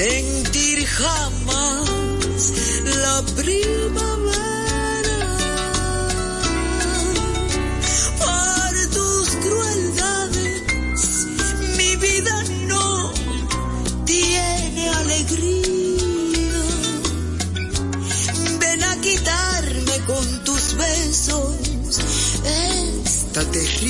sentir jamás la primavera. Por tus crueldades, mi vida no tiene alegría. Ven a quitarme con tus besos esta terrible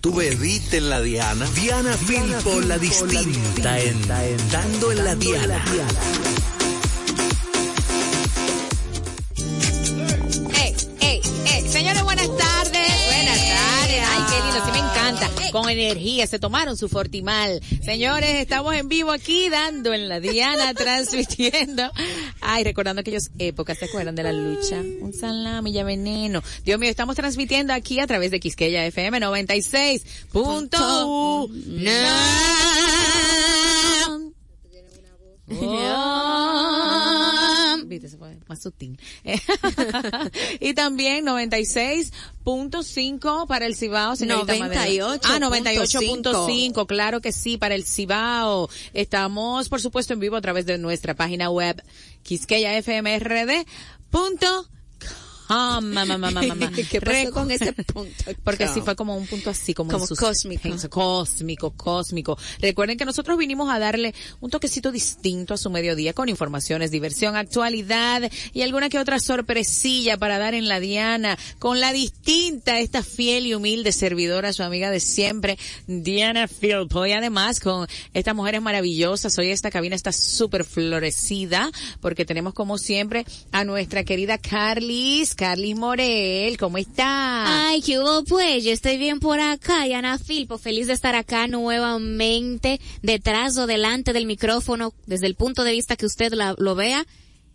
Tú bebiste en la Diana. Diana Filpo, la distinta, en, dando en la Diana. Señores, buenas tardes. Buenas tardes. Ay, qué lindo, sí me encanta. Con energía, se tomaron su fortimal. Señores, estamos en vivo aquí dando en la Diana, transmitiendo. Ay, recordando aquellas épocas, ¿se acuerdan de la lucha? Un salami ya veneno. Dios mío, estamos transmitiendo aquí a través de Quisqueya FM 96.1. Oh. Viste, se fue más sutil. y también 96.5 para el Cibao, señorita Madero. 98.5. Ah, 98.5, claro que sí, para el Cibao. Estamos, por supuesto, en vivo a travez de nuestra página web, quisqueyafmrd.com. com, mamá, mamá, mamá. ¿Qué pasó con ese punto? Porque com? sí fue como un punto así, como, Como cósmico. Cósmico, cósmico. Recuerden que nosotros vinimos a darle un toquecito distinto a su mediodía con informaciones, diversión, actualidad y alguna que otra sorpresilla para dar en la diana con la distinta, esta fiel y humilde servidora, su amiga de siempre, Diana Filpo. Y además con estas mujeres maravillosas, hoy esta cabina está súper florecida porque tenemos como siempre a nuestra querida Carlis, Carlis Morel. ¿Cómo está? Ay, ¿qué hubo pues? Yo estoy bien por acá, y Ana Filpo, feliz de estar acá nuevamente, detrás o delante del micrófono, desde el punto de vista que usted lo vea.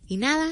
Y nada,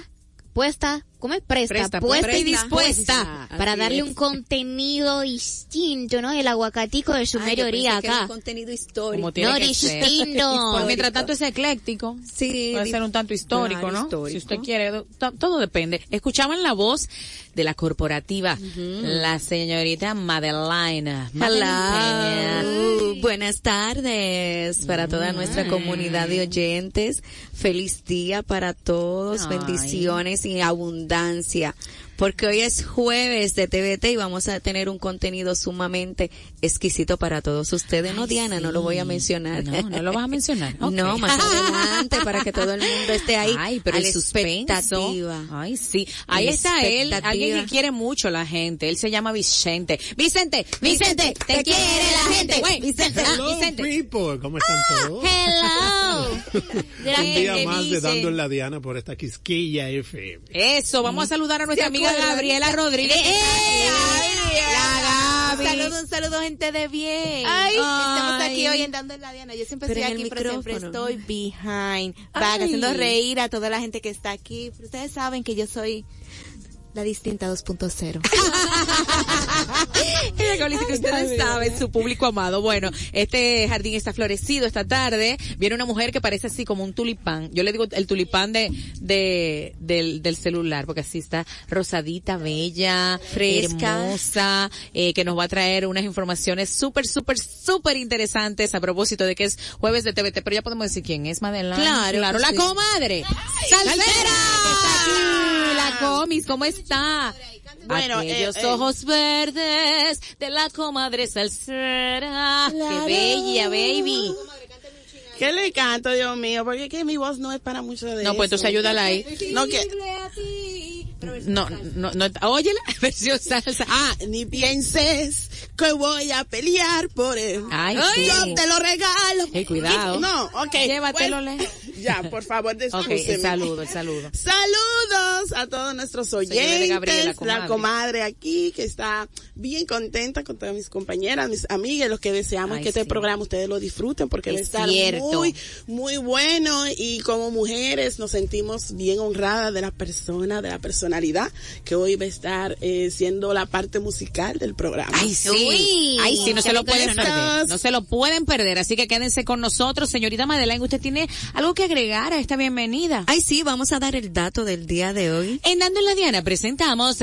puesta, ¿cómo es? Presta, Presta, puesta y dispuesta Así para darle es. un contenido distinto, ¿no? El aguacatico de su era acá. un contenido histórico. Como tiene No, que ser. distinto. Por mientras tanto es ecléctico. Sí, Puede ser un tanto histórico, claro, ¿no? histórico. Si usted quiere, to- todo depende. Escuchaban la voz de la corporativa, la señorita Madeline. Madeline Hello. Buenas tardes para toda nuestra comunidad de oyentes. Feliz día para todos. Ay. Bendiciones y abundancia abundancia. Porque hoy es jueves de TVT y vamos a tener un contenido sumamente exquisito para todos ustedes. no, Diana, no lo voy a mencionar. No, no lo vas a mencionar. No, más adelante para que todo el mundo esté ahí Ay, pero a el la suspenso. expectativa. Ay, sí. Ahí La está él, alguien que quiere mucho a la gente. Él se llama Vicente. Vicente, Vicente, te, quiere la gente. Vicente, ah, Hello, Vicente. people. ¿Cómo están todos? Hello. Un día ¿qué más de? Dando en la Diana por esta Quisquilla FM. Eso, vamos a saludar a nuestra ¿Se amiga Gabriela Rodríguez. ¡Eh! La Gaby. Saludos, un saludo gente de bien. Ay. Estamos aquí hoy en la Diana. Yo siempre Pero estoy aquí, pero siempre estoy behind. Back, haciendo reír a toda la gente que está aquí. Pero ustedes saben que yo soy la distinta 2.0. Ella que ustedes saben, su público amado. Bueno, este jardín está florecido esta tarde. Viene una mujer que parece así como un tulipán. Yo le digo el tulipán de, de, del, del celular, porque así está rosadita, bella, Fresca. hermosa, eh, que nos va a traer unas informaciones súper, súper, súper interesantes a propósito de que es jueves de TVT. Pero ya podemos decir quién es Madeline. Claro, claro, la sí. comadre. Salsera, que está aquí, ¿cómo está? Bueno, Aquellos eh, eh. ojos verdes de la comadre salsera. Qué bella, baby. ¿Qué le canto, Dios mío? Porque es que mi voz no es para mucho de No, pues entonces ayúdala ahí. No, que, No, no, no, óyela, versión salsa. ah, ni pienses que voy a pelear por él. Ay. Yo te lo regalo. Eh, cuidado. No, ok. Llévatelo, Bueno, Le. ya, por favor, Ok, descúseme. el saludo, el saludo. Saludos a todos nuestros oyentes, Gabriela, comadre. la comadre aquí que está bien contenta con todas mis compañeras, mis amigas, los que deseamos Ay, que este programa ustedes lo disfruten porque va a Es estar cierto. muy, muy bueno y como mujeres nos sentimos bien honradas de la persona, de la personalidad que hoy va a estar eh, siendo la parte musical del programa. Ay, sí. Uy, Ay, sí, no se lo pueden perder. No se lo pueden perder. Así que quédense con nosotros. Señorita Madeleine, ¿usted tiene algo que agregar a esta bienvenida? Ay, sí, vamos a dar el dato del día de hoy. En Dando en la Diana presentamos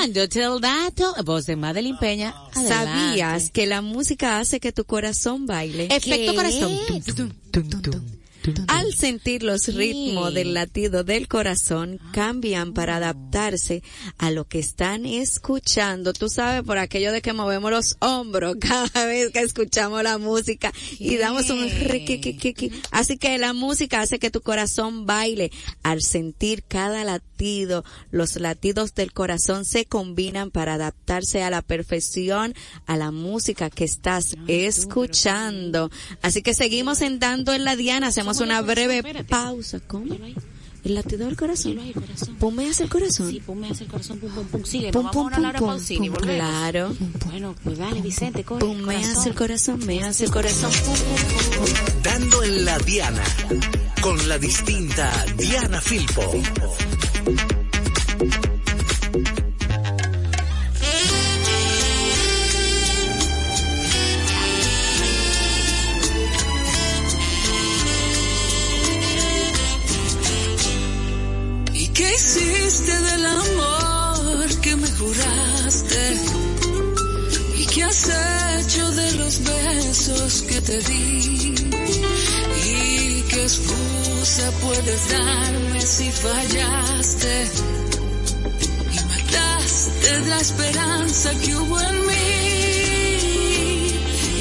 Dándote el dato, voz de Madeline Peña. Adelante. ¿Sabías que la música hace que tu corazón baile? Efecto ¿Qué? corazón. Tum, tum, tum, tum, tum. Al sentir los ritmos del latido del corazón, cambian para adaptarse a lo que están escuchando. Tú sabes, por aquello de que movemos los hombros cada vez que escuchamos la música y damos un. Así que la música hace que tu corazón baile. Al sentir cada latido, los latidos del corazón se combinan para adaptarse a la perfección a la música que estás escuchando. Así que seguimos en Dando en la Diana, hacemos una breve pausa. ¿Cómo? El latido del corazón. Pumea hacia el corazón. Sí, ponme hacia el corazón, pum, pum, pum. Sigue, Pum, pum, pum, pum, pum. Claro. Bueno, pues dale, Vicente, corre. Hacia el corazón, mea hacia el corazón. Pum, pum, pum. Dando en la Diana. Con la distinta Diana Filpo. Besos que te di? ¿Y qué excusa puedes darme si fallaste? de la esperanza que hubo en mí.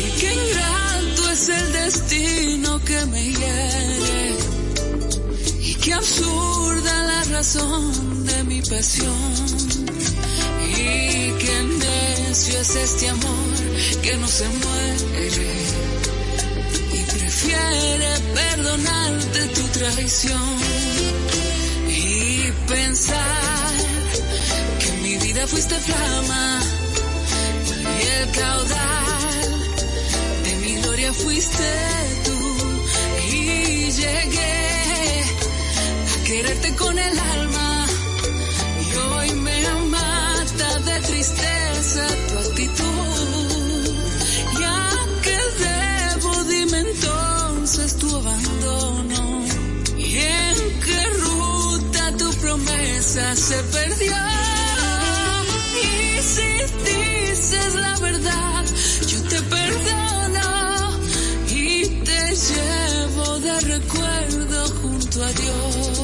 Y qué ingrato es el destino que me hiere. Y qué absurda la razón de mi pasión. Y qué necio es este amor que no se muere. Y prefiere perdonarte tu traición. Y pensar que en mi vida fuiste flama y el caudal de mi gloria fuiste tú y llegué a quererte con el alma y hoy me mata de tristeza tu actitud tu abandono en qué ruta tu promesa se perdió y si dices la verdad yo te perdono y te llevo de recuerdo junto a Dios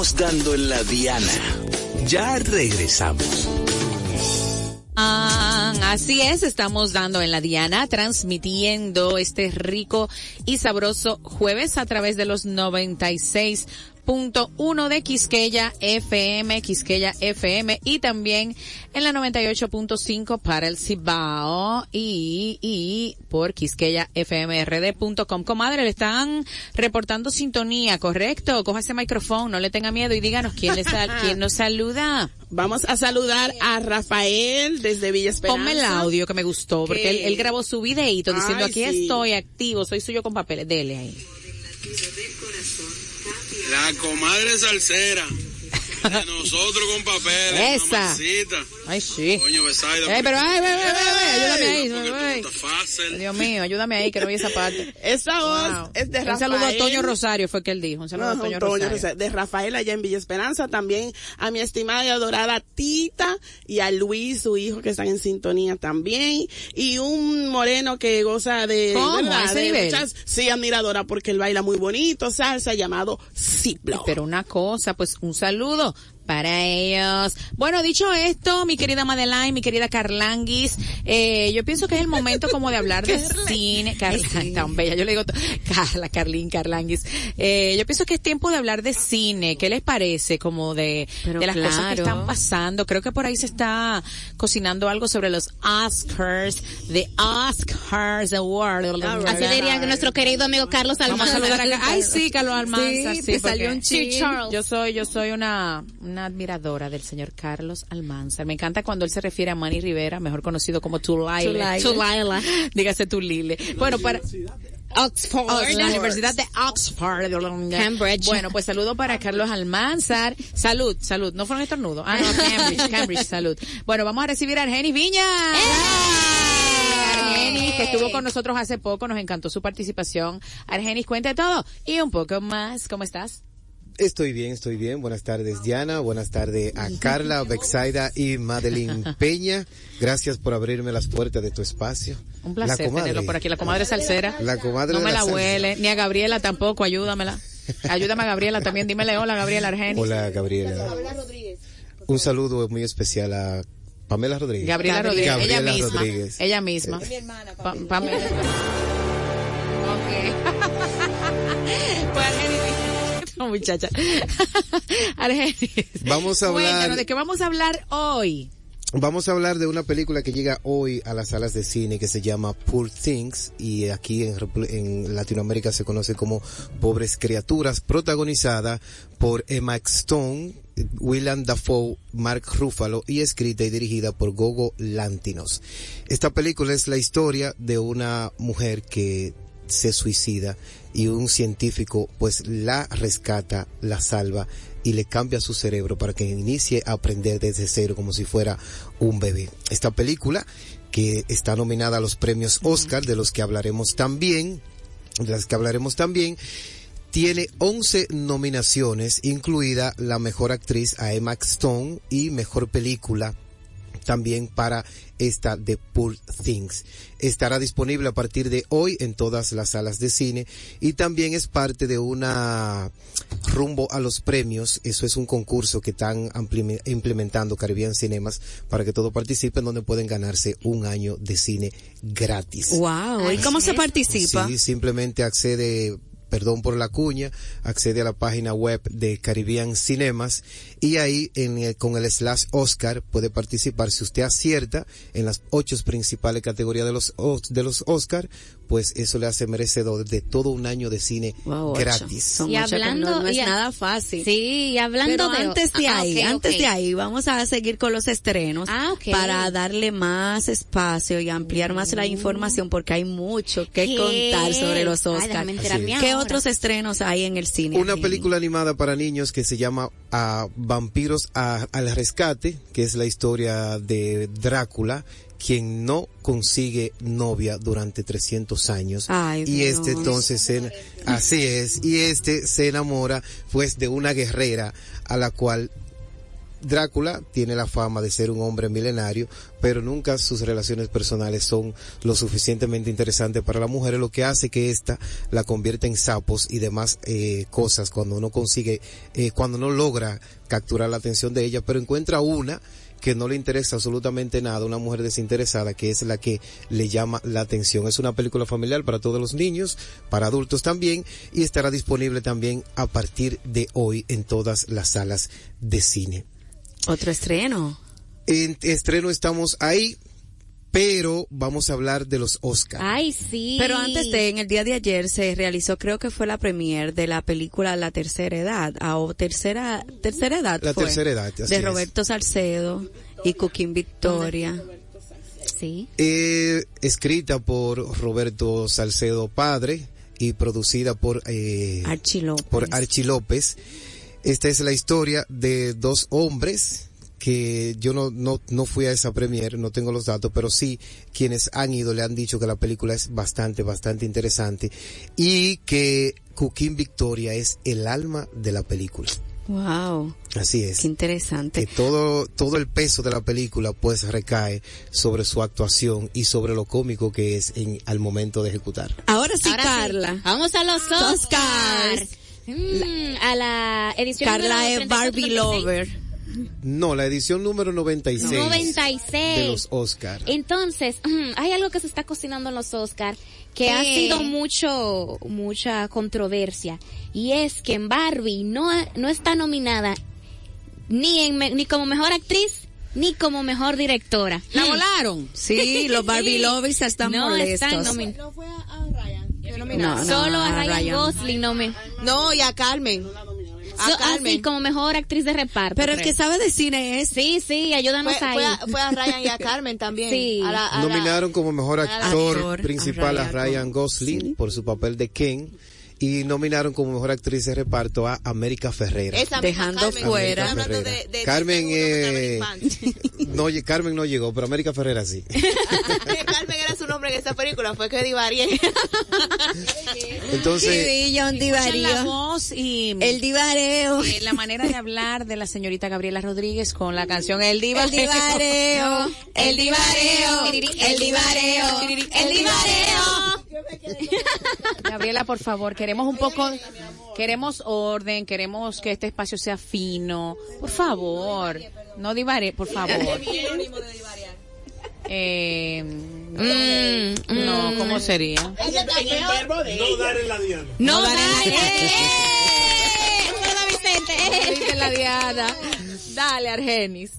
Dando en la diana. Ya regresamos. Ah, así es, estamos dando en la Diana, transmitiendo este rico y sabroso jueves a través de los 96.1 de Quisqueya FM, Quisqueya FM y también en la 98.5 para el Cibao y, y por quisqueyafmrd.com. Comadre, le están reportando sintonía, ¿correcto? Coja ese micrófono, no le tenga miedo y díganos quién, le sal- quién nos saluda. Vamos a saludar a Rafael desde Villa Esperanza. Ponme el audio que me gustó, porque Que- él, él grabó su videito diciendo Ay, aquí sí. estoy activo, soy suyo con papeles, dele ahí. La comadre salsera. De nosotros con papeles. Esa. mamacita. Ay, sí. Coño, Besaida. Ey, pero ay, ve, ve, ve, ve, ayúdame ahí. Estás fácil. Dios mío, ayúdame ahí que no vi esa parte. Esa voz Wow. es de Un Rafael. saludo a Toño Rosario fue que él dijo. Un saludo No, a Toño Toño Rosario. Rosario, de Rafael allá en Villa Esperanza, también a mi estimada y adorada Tita y a Luis, su hijo, que están en sintonía también, y un moreno que goza de, ¿Cómo? ¿verdad? ¿A ese de nivel? muchas, sí, admiradora, porque él baila muy bonito, salsa, llamado Ciplo. Pero una cosa, pues un saludo para ellos. Bueno, dicho esto, mi querida Madeline, mi querida Carlanguis, eh, yo pienso que es el momento como de hablar de cine. Carla, tan bella, yo le digo, Carla, Carlín, Carlanguis. Eh, yo pienso que es tiempo de hablar de cine. ¿Qué les parece? Como de, Pero de las cosas que están pasando. Creo que por ahí se está cocinando algo sobre los Oscars, the Oscars Award. Así diría nuestro querido amigo Carlos Vamos a saludar. Ay, sí, Carlos Almanzar. Sí, Sí, te salió un. Yo soy, yo soy una, una admiradora del señor Carlos Almanzar. Me encanta cuando él se refiere a Manny Rivera, mejor conocido como. Tulile. Tulila. Dígase Tulile. Bueno, para, Oxford. Oh, la Universidad de Oxford. Cambridge. Bueno, pues saludo para Carlos Almanzar. Salud, salud. ¿No fueron estornudos? Ah, no, Cambridge, Cambridge, salud. Bueno, vamos a recibir a Argenis Viña. ¡Eh! Argenis, que estuvo con nosotros hace poco, nos encantó su participación. Argenis, cuenta todo y un poco más. ¿Cómo estás? Estoy bien, estoy bien. Buenas tardes, Diana. Buenas tardes a Carla, Bexaida y Madeline Peña. Gracias por abrirme las puertas de tu espacio. Un placer tenerlo por aquí. La comadre salsera. La comadre No me la salsa. huele. Ni a Gabriela tampoco, ayúdamela. Ayúdame a Gabriela también. Dímele hola, Gabriela Argenis. Hola, Gabriela. Un saludo muy especial a Pamela Rodríguez. Gabriela Rodríguez. Gabriela ella misma. Rodríguez. Ella misma. Pa- Pamela. Ok. Pues muchacha. Vamos a hablar- Cuéntanos, ¿de qué vamos a hablar hoy? Vamos a hablar de una película que llega hoy a las salas de cine que se llama Poor Things y aquí en, en Latinoamérica se conoce como Pobres Criaturas, protagonizada por Emma Stone, Willem Dafoe, Mark Ruffalo y escrita y dirigida por Gogo Lantinos. Esta película es la historia de una mujer que se suicida y un científico pues la rescata, la salva y le cambia su cerebro para que inicie a aprender desde cero como si fuera un bebé. Esta película que está nominada a los premios Oscar de los que hablaremos también, de las que hablaremos también, tiene 11 nominaciones, incluida la mejor actriz a Emma Stone y mejor película también para esta de Poor Things. Estará disponible a partir de hoy en todas las salas de cine y también es parte de una rumbo a los premios. Eso es un concurso que están implementando Caribbean Cinemas para que todos participen donde pueden ganarse un año de cine gratis. Wow, ¿y cómo se participa? Sí, simplemente accede, perdón por la cuña, accede a la página web de Caribbean Cinemas y ahí en el- con el slash Oscar puede participar. Si usted acierta en las ocho principales categorías de los, Os- de los Oscar, pues eso le hace merecedor de todo un año de cine Wow, gratis. Son Y hablando- no, no es y a- nada fácil. Sí, y hablando Pero de... antes de Ah, ahí, antes de ahí, vamos a seguir con los estrenos Ah, ok. para darle más espacio y ampliar más la información porque hay mucho que ¿Qué? contar sobre los Ay, Oscars. enterarme ¿Qué ahora. otros estrenos hay en el cine? Una película animada para niños que se llama ah, Vampiros a- al Rescate, que es la historia de Drácula, quien no consigue novia durante 300 años. Ay, y Dios. este entonces, se- así es, y este se enamora pues de una guerrera a la cual Drácula tiene la fama de ser un hombre milenario, pero nunca sus relaciones personales son lo suficientemente interesantes para la mujer, lo que hace que ésta la convierta en sapos y demás eh, cosas cuando uno consigue, eh, cuando no logra capturar la atención de ella, pero encuentra una que no le interesa absolutamente nada, una mujer desinteresada que es la que le llama la atención. Es una película familiar para todos los niños, para adultos también, y estará disponible también a partir de hoy en todas las salas de cine. Otro estreno. En estreno estamos ahí, pero vamos a hablar de los Oscars. Ay, sí. Pero antes de, en el día de ayer se realizó, creo que fue la premier de la película La Tercera Edad, o Tercera, Tercera Edad La fue, Tercera Edad, así de es. Roberto Salcedo y Cooking Victoria. Sí. Eh, escrita por Roberto Salcedo Padre y producida por eh, Archie López. por Archie López. Esta es la historia de dos hombres que yo no, no, no fui a esa premiere, no tengo los datos, pero sí quienes han ido le han dicho que la película es bastante, bastante interesante y que Cooking Victoria es el alma de la película. Wow, Así es. qué interesante. Que todo, todo el peso de la película pues recae sobre su actuación y sobre lo cómico que es en, al momento de ejecutar. Ahora sí, Ahora sí. Carla. Vamos a los Oscars. Oscars. Mm, a la edición Carla número es Barbie 36. Lover. No, la edición número 96. 96. de los Oscar. Entonces, hay algo que se está cocinando en los Oscar que ha ¿Qué? sido mucho, mucha controversia. Y es que en Barbie no, no está nominada ni en, me- ni como mejor actriz, ni como mejor directora. ¿La volaron? Sí, los Barbie Lovers están no molestos. están No fue a Ryan. No, Solo a a Ryan, Ryan. Gosling no me... No, y a Carmen. A So- Carmen. así como mejor actriz de reparto. Pero el que sabe de cine es Sí, sí, ayúdanos fue, ahí. fue a, fue a Ryan y a Carmen también. Sí. A la- a la- Nominaron como mejor actor, Actor, principal a a Ryan, Ryan Gosling Gosling. por su papel de Ken y nominaron como mejor actriz de reparto a América Ferrera. Esa Dejando Carmen, fuera- de- de- Carmen, eh, no, Carmen no llegó, pero América Ferrera sí. Carmen era su nombre en esta película, fue que divarié. Entonces, Sí, John Escuchan la voz y El divareo. eh, la manera de hablar de la señorita Gabriela Rodríguez con la canción El Diva. El divareo, el divareo, el divareo, el divareo. Gabriela, por favor, queremos un poco, queremos orden, queremos que este espacio sea fino. Por favor, no divare, por favor. Eh, Mm, no, ¿cómo sería? No dar en la diana. No, dar en la-. Dice la Diana. Dale, Argenis.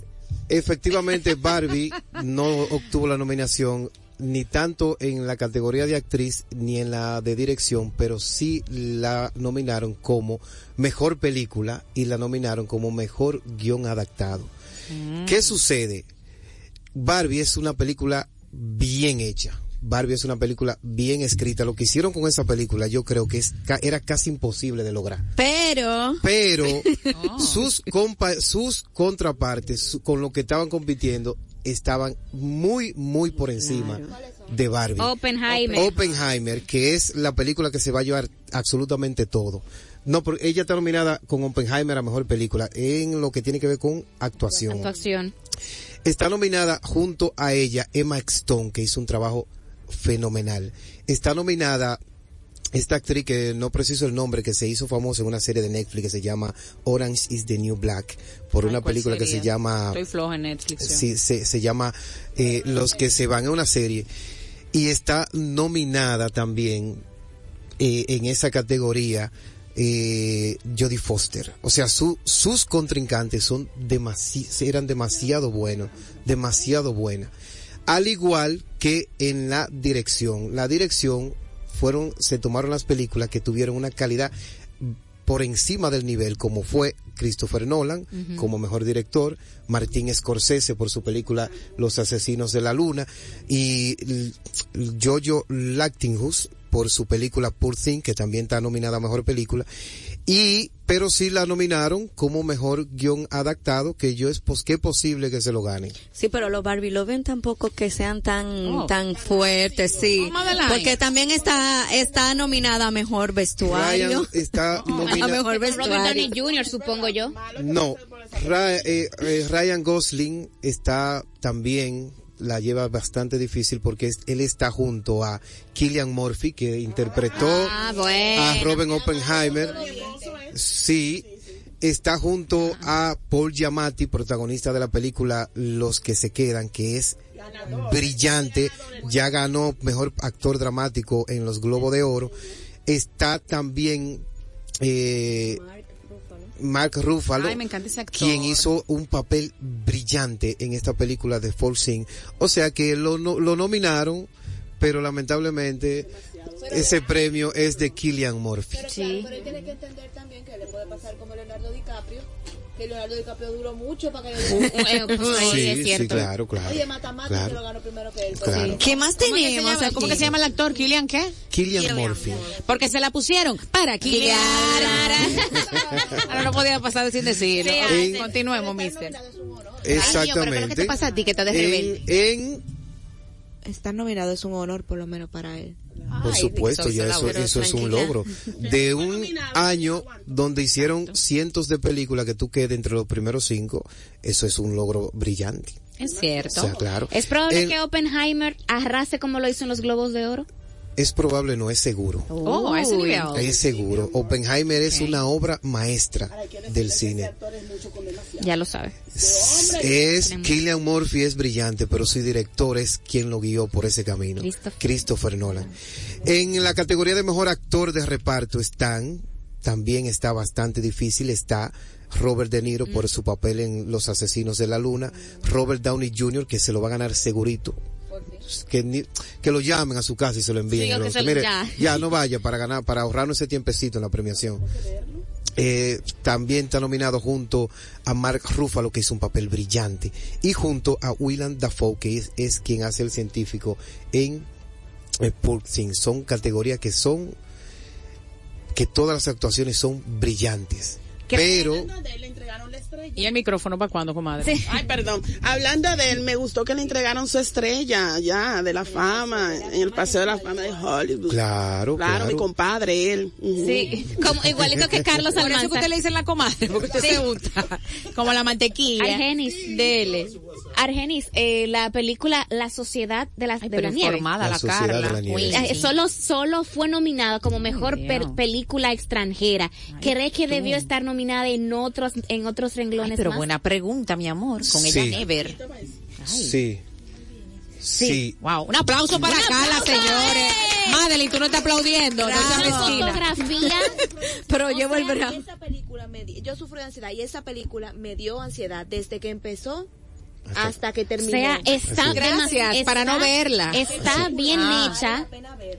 efectivamente Barbie no obtuvo la nominación ni tanto en la categoría de actriz ni en la de dirección, pero sí la nominaron como mejor película y la nominaron como mejor guion adaptado. ¿Qué sucede? Barbie es una película bien hecha. Barbie es una película bien escrita. Lo que hicieron con esa película yo creo que es, era casi imposible de lograr. Pero, Pero sus compa sus contrapartes su- con lo que estaban compitiendo estaban muy muy por encima de Barbie. Oppenheimer. Oppenheimer, que es la película que se va a llevar absolutamente todo. No, pero ella está nominada con Oppenheimer a mejor película en lo que tiene que ver con actuación. Actuación. Está nominada junto a ella Emma Stone, que hizo un trabajo fenomenal. Está nominada esta actriz que no preciso el nombre, que se hizo famosa en una serie de Netflix que se llama Orange is the New Black, por una Ay, ¿cuál película que se llama Estoy floja en Netflix. sí, se, se llama eh, Los que se van a una serie y está nominada también eh, en esa categoría eh, Jodie Foster. O sea, su, sus contrincantes son demasi eran demasiado buenos, demasiado buenas. Al igual que en la dirección. La dirección fueron, se tomaron las películas que tuvieron una calidad por encima del nivel, como fue Christopher Nolan como mejor director, Martín Scorsese por su película Los Asesinos de la Luna y Jojo Lactinghus por su película Poor Thing, que también está nominada a mejor película. Y, pero sí la nominaron como mejor guion adaptado, que yo es pues que posible que se lo gane. sí, pero los Barbie Loven tampoco que sean tan, Oh. tan fuertes, sí. Porque también está, está nominada a mejor vestuario. Ryan está A nominada. mejor Robert vestuario. Downey Jr., supongo yo. No, eh, eh, Ryan Gosling está también la lleva bastante difícil porque es- él está junto a Killian Murphy que interpretó Ah, bueno. a Robin Oppenheimer. Sí, está junto a Paul Giamatti, protagonista de la película Los que se quedan, que es brillante, ya ganó mejor actor dramático en los Globos de Oro. Está también eh, Mark Ruffalo, Ay, me encanta ese actor. quien hizo un papel brillante en esta película de Fall Sing. O sea que lo, no- lo nominaron, pero lamentablemente ese premio es de Killian Murphy. Sí. Pero él tiene que entender también que le puede pasar como Leonardo DiCaprio, que Leonardo DiCaprio duró mucho para que le pues, Sí, es sí, cierto. claro, claro. Oye, Mata Mata Claro. se lo ganó primero que él. Claro. ¿Qué más ¿Cómo tenemos llama- ¿Cómo que se llama el actor? ¿Kilian qué? Killian Murphy. Porque se la pusieron para Kilian. Ahora no podía pasar sin decirlo. En- Continuemos, mister. Exactamente. ¿Qué te pasa a ti que estás de rebelde? En Estar nominado es un honor, por lo menos para él. Por supuesto, ya eso, eso es un logro. De un año donde hicieron cientos de películas que tú quedes entre los primeros cinco, eso es un logro brillante. Es cierto. O sea, claro. ¿Es probable El- que Oppenheimer arrase como lo hizo en los Globos de Oro? Es probable, no es seguro. Oh, nivel. Es seguro. Oppenheimer es una obra maestra del cine. Ya lo sabe. Es Killian Murphy es brillante, pero su director es quien lo guió por ese camino. Christopher. Christopher Nolan. En la categoría de mejor actor de reparto están, también está bastante difícil, está Robert De Niro por su papel en Los Asesinos de la Luna, Robert Downey Jr. que se lo va a ganar segurito. Que, ni- que lo llamen a su casa y se lo envíen. Sí, Los- se mire, ya. ya no vaya para ganar, para ahorrarnos ese tiempecito en la premiación. Eh, también está nominado junto a Mark Ruffalo, que hizo un papel brillante, y junto a Willem Dafoe, que es, es quien hace el científico en eh, Fiction. Son categorías que son que todas las actuaciones son brillantes. Pero ¿Y el micrófono para cuándo, comadre? Ay, perdón. Hablando de él, me gustó que le entregaron su estrella ya de la fama en el Paseo de la Fama de Hollywood. Claro, Claro, mi compadre, él. Sí, como, igualito que Carlos Por eso que Almanza. usted le dicen la comadre, porque usted se gusta. Como la mantequilla. Argenis. Dele. Argenis, eh, la película La Sociedad de la, de pero la Nieve. La la, Sociedad Carla. de la Nieve, Uy, sí. Eh, Solo, solo fue nominada como mejor per- película extranjera. ¿Cree que debió estar nominada en otros, en otros renglones Ay, pero más? buena pregunta, mi amor. Con Sí. ella Never. sí. Sí. Wow. Un aplauso para Carla, señores. Madeline, tú no estás aplaudiendo. No Bravo. mezquina. Fotografía. Pero O llevo el sea, brazo. esa película me di- yo sufro de ansiedad y esa película me dio ansiedad desde que empezó hasta, que O terminó. sea, está Gracias, para no verla. Está bien Ah. hecha.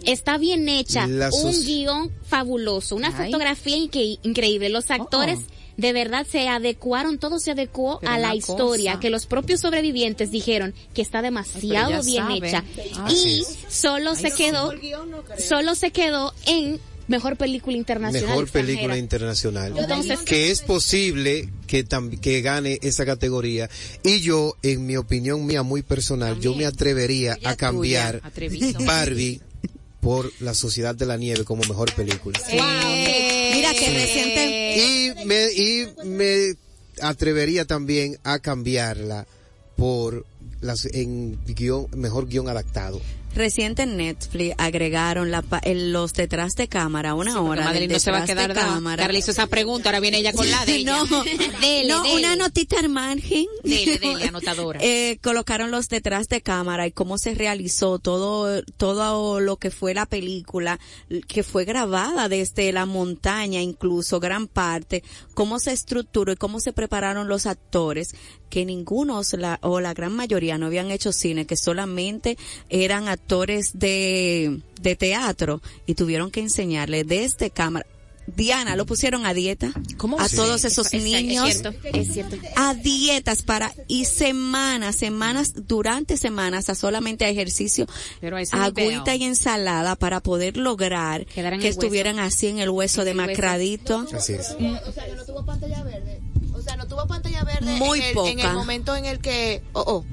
Está bien hecha. Un guion fabuloso. Una Ay. fotografía inque- increíble. Los actores de verdad se adecuaron, todo se adecuó Pero a la historia cosa. que los propios sobrevivientes dijeron que está demasiado bien sabe. hecha. Y solo se quedó, solo se quedó en mejor película internacional. Mejor extranjera. película internacional. Entonces- que es posible que que gane esa categoría. Y yo, en mi opinión mía muy personal, yo me atrevería a cambiar tuya. Barbie por La Sociedad de la Nieve como mejor película. Eh, Mira que reciente, Y me, y me atrevería también a cambiarla por las, en guion, mejor guion adaptado. Reciente en Netflix agregaron la, pa- el- los detrás de cámara, una hora. Madeline del no se va a quedar de cámara. Carla hizo esa pregunta, ahora viene ella con la de ella. No, Dele, no dele. una notita al margen. Dele, dele, anotadora. Eh, colocaron los detrás de cámara y cómo se realizó todo, todo lo que fue la película, que fue grabada desde la montaña, incluso gran parte, cómo se estructuró y cómo se prepararon los actores, que ninguno o la, o la gran mayoría no habían hecho cine, que solamente eran actores de, de teatro y tuvieron que enseñarle desde cámara. Diana, lo pusieron a dieta. ¿Cómo A sí? todos esos Es- niños Es cierto, es cierto. a dietas para y semanas, semanas, durante semanas a solamente a ejercicio, Pero agüita y ensalada para poder lograr en que hueso. estuvieran así en el hueso demacradito. Así es. O sea, no tuvo pantalla verde. O sea, no tuvo pantalla verde Muy en, el, en poca. el momento en el que... Oh, oh.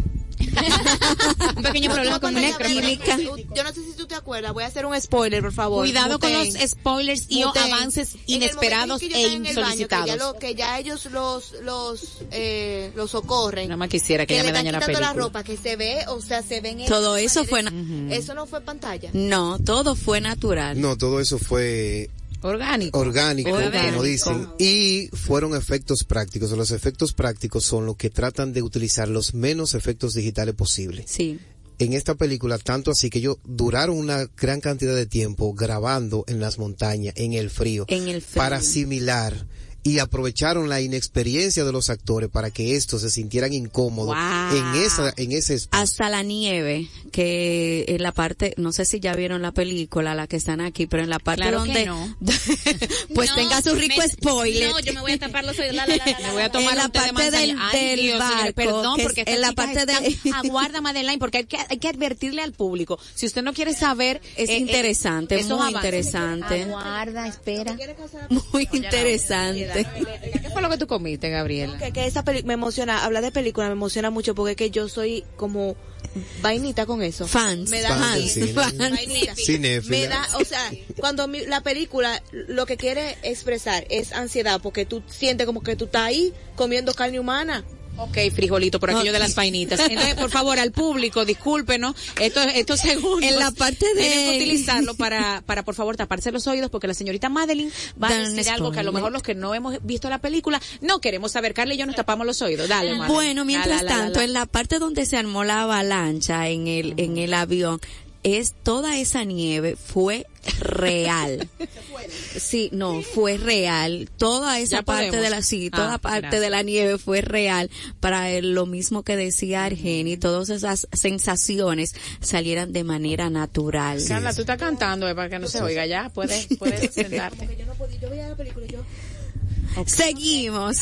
Un pequeño problema con una química. Yo no sé si tú te acuerdas. Voy a hacer un spoiler, por favor. Cuidado con los spoilers y Muten. avances inesperados en e que baño, insolicitados. que, ya lo- que ya ellos los los eh, los socorren. Nada más quisiera que que le me dañe la película. ropa, que se ve, o sea, se ven... Todo eso manera- fue Eso no fue pantalla. No, todo fue natural. No, todo eso fue Orgánico. orgánico, como dicen, y fueron efectos prácticos. Los efectos prácticos son los que tratan de utilizar los menos efectos digitales posibles. Sí. En esta película, tanto así que ellos duraron una gran cantidad de tiempo grabando en las montañas, en el frío, En el frío. para asimilar y aprovecharon la inexperiencia de los actores para que estos se sintieran incómodos Wow. en esa en ese espacio. Hasta la nieve, que en la parte, no sé si ya vieron la película, la que están aquí, pero en la parte Claro que donde, no. pues No, tenga su rico me- spoiler. No, yo me voy a tapar los oídos. La, la, la. Me voy a tomar En la un té de parte del-. Ay, del Dios, barco, perdón, porque en la parte de- aguarda Madeline, porque hay que, hay que advertirle al público. Si usted no quiere saber, Es eh, eh, interesante, esos muy interesante. Aguarda, espera. Muy interesante. ¿Qué fue lo que tú comiste, Gabriela? Que, que esa película me emociona, hablar de película me emociona mucho porque es que yo soy como vainita con eso. Fans, Me da Fans fans, cine. fans. Me da, o sea, cuando mi- la película lo que quiere expresar es ansiedad porque tú sientes como que tú estás ahí comiendo carne humana. Ok, frijolito, por aquello de las vainitas. Entonces, por favor, al público, discúlpenos, estos, estos segundos. En la parte de- que utilizarlo para, para, por favor, taparse los oídos, porque la señorita Madeline va a Dan decir algo que a lo mejor los que no hemos visto la película no queremos saber. Carla y yo nos tapamos los oídos. Dale, Madeline. Bueno, mientras La, la, la, tanto, la. en la parte donde se armó la avalancha en el, en el avión, es toda esa nieve fue real. Sí, no, fue real. Toda esa Ya parte podemos. de la, sí, toda Ah, parte gracias. de la nieve fue real para el- lo mismo que decía Argeni, todas esas sensaciones salieran de manera natural. Carla, tú estás cantando eh, para que no se oiga ya. Puedes, puedes sentarte. Yo no podía, yo veía la película y yo Seguimos.